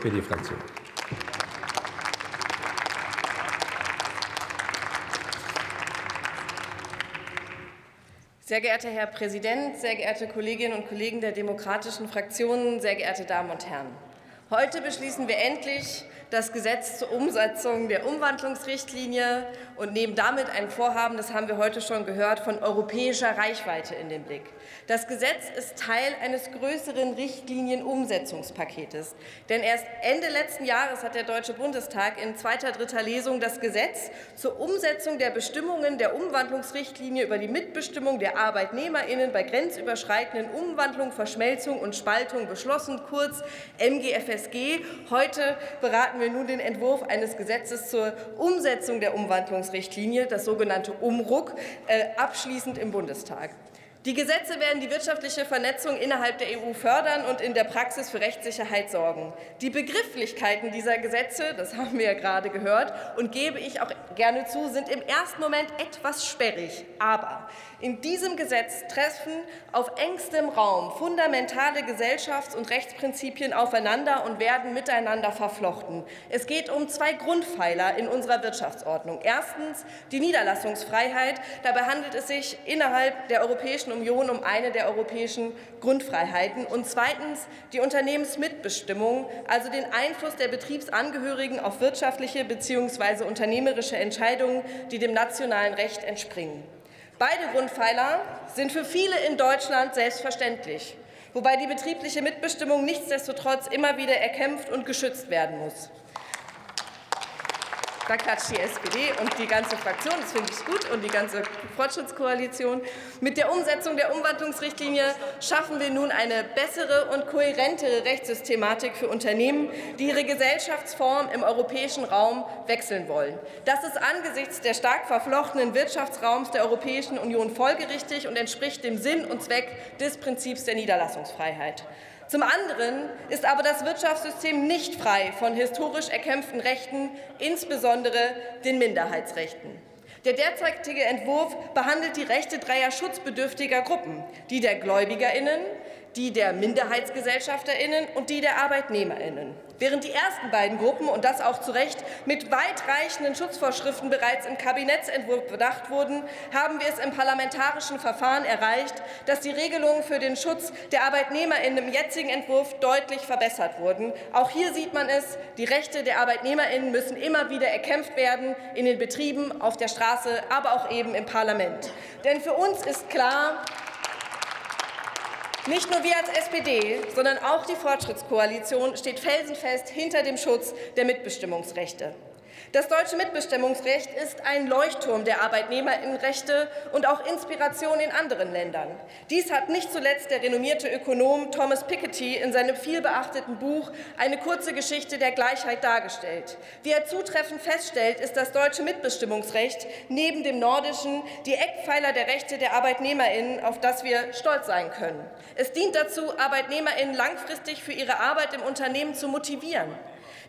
SPD-Fraktion. Sehr geehrter Herr Präsident, sehr geehrte Kolleginnen und Kollegen der demokratischen Fraktionen, sehr geehrte Damen und Herren! Heute beschließen wir endlich das Gesetz zur Umsetzung der Umwandlungsrichtlinie und nehmen damit ein Vorhaben, das haben wir heute schon gehört, von europäischer Reichweite in den Blick. Das Gesetz ist Teil eines größeren Richtlinienumsetzungspaketes. Denn erst Ende letzten Jahres hat der Deutsche Bundestag in zweiter, dritter Lesung das Gesetz zur Umsetzung der Bestimmungen der Umwandlungsrichtlinie über die Mitbestimmung der ArbeitnehmerInnen bei grenzüberschreitenden Umwandlung, Verschmelzung und Spaltung beschlossen, kurz MGFSG. Heute beraten wir nun den Entwurf eines Gesetzes zur Umsetzung der Umwandlungsrichtlinie, das sogenannte UMRUG, äh, abschließend im Bundestag. Die Gesetze werden die wirtschaftliche Vernetzung innerhalb der EU fördern und in der Praxis für Rechtssicherheit sorgen. Die Begrifflichkeiten dieser Gesetze, das haben wir ja gerade gehört und gebe ich auch gerne zu, sind im ersten Moment etwas sperrig. Aber in diesem Gesetz treffen auf engstem Raum fundamentale Gesellschafts- und Rechtsprinzipien aufeinander und werden miteinander verflochten. Es geht um zwei Grundpfeiler in unserer Wirtschaftsordnung. Erstens die Niederlassungsfreiheit. Dabei handelt es sich innerhalb der Europäischen Europäischen Union um eine der europäischen Grundfreiheiten und zweitens die Unternehmensmitbestimmung, also den Einfluss der Betriebsangehörigen auf wirtschaftliche bzw. unternehmerische Entscheidungen, die dem nationalen Recht entspringen. Beide Grundpfeiler sind für viele in Deutschland selbstverständlich, wobei die betriebliche Mitbestimmung nichtsdestotrotz immer wieder erkämpft und geschützt werden muss. Da klatscht die SPD und die ganze Fraktion, das finde ich gut, und die ganze Fortschrittskoalition. Mit der Umsetzung der Umwandlungsrichtlinie schaffen wir nun eine bessere und kohärentere Rechtssystematik für Unternehmen, die ihre Gesellschaftsform im europäischen Raum wechseln wollen. Das ist angesichts der stark verflochtenen Wirtschaftsraums der Europäischen Union folgerichtig und entspricht dem Sinn und Zweck des Prinzips der Niederlassungsfreiheit. Zum anderen ist aber das Wirtschaftssystem nicht frei von historisch erkämpften Rechten, insbesondere den Minderheitsrechten. Der derzeitige Entwurf behandelt die Rechte dreier schutzbedürftiger Gruppen, die der Gläubigerinnen, die der Minderheitsgesellschafterinnen und die der Arbeitnehmerinnen. Während die ersten beiden Gruppen, und das auch zu Recht, mit weitreichenden Schutzvorschriften bereits im Kabinettsentwurf bedacht wurden, haben wir es im parlamentarischen Verfahren erreicht, dass die Regelungen für den Schutz der Arbeitnehmerinnen im jetzigen Entwurf deutlich verbessert wurden. Auch hier sieht man es, die Rechte der Arbeitnehmerinnen müssen immer wieder erkämpft werden, in den Betrieben, auf der Straße, aber auch eben im Parlament. Denn für uns ist klar, nicht nur wir als SPD, sondern auch die Fortschrittskoalition steht felsenfest hinter dem Schutz der Mitbestimmungsrechte. Das deutsche Mitbestimmungsrecht ist ein Leuchtturm der Arbeitnehmerinnenrechte und auch Inspiration in anderen Ländern. Dies hat nicht zuletzt der renommierte Ökonom Thomas Piketty in seinem vielbeachteten Buch Eine kurze Geschichte der Gleichheit dargestellt. Wie er zutreffend feststellt, ist das deutsche Mitbestimmungsrecht neben dem nordischen die Eckpfeiler der Rechte der Arbeitnehmerinnen, auf das wir stolz sein können. Es dient dazu, Arbeitnehmerinnen langfristig für ihre Arbeit im Unternehmen zu motivieren.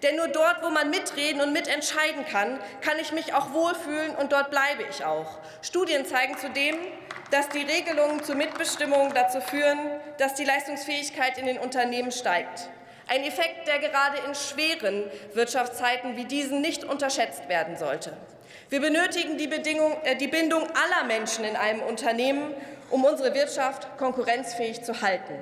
Denn nur dort, wo man mitreden und mitentscheiden kann, kann ich mich auch wohlfühlen und dort bleibe ich auch. Studien zeigen zudem, dass die Regelungen zur Mitbestimmung dazu führen, dass die Leistungsfähigkeit in den Unternehmen steigt. Ein Effekt, der gerade in schweren Wirtschaftszeiten wie diesen nicht unterschätzt werden sollte. Wir benötigen die, äh, die Bindung aller Menschen in einem Unternehmen, um unsere Wirtschaft konkurrenzfähig zu halten.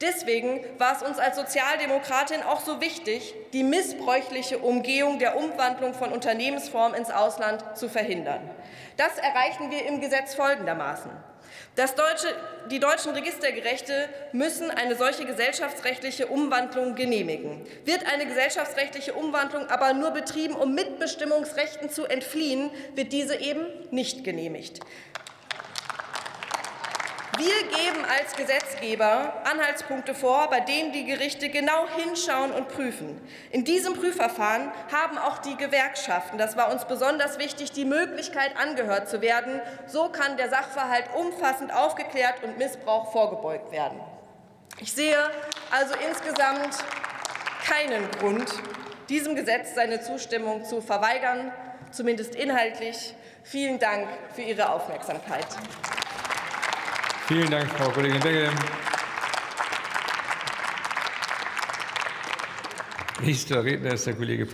Deswegen war es uns als Sozialdemokratin auch so wichtig, die missbräuchliche Umgehung der Umwandlung von Unternehmensformen ins Ausland zu verhindern. Das erreichen wir im Gesetz folgendermaßen. Deutsche, die deutschen Registergerechte müssen eine solche gesellschaftsrechtliche Umwandlung genehmigen. Wird eine gesellschaftsrechtliche Umwandlung aber nur betrieben, um Mitbestimmungsrechten zu entfliehen, wird diese eben nicht genehmigt. Wir geben als Gesetzgeber Anhaltspunkte vor, bei denen die Gerichte genau hinschauen und prüfen. In diesem Prüfverfahren haben auch die Gewerkschaften, das war uns besonders wichtig, die Möglichkeit, angehört zu werden. So kann der Sachverhalt umfassend aufgeklärt und Missbrauch vorgebeugt werden. Ich sehe also insgesamt keinen Grund, diesem Gesetz seine Zustimmung zu verweigern, zumindest inhaltlich. Vielen Dank für Ihre Aufmerksamkeit. Vielen Dank, Frau Kollegin Degge. Nächster Redner ist der Kollege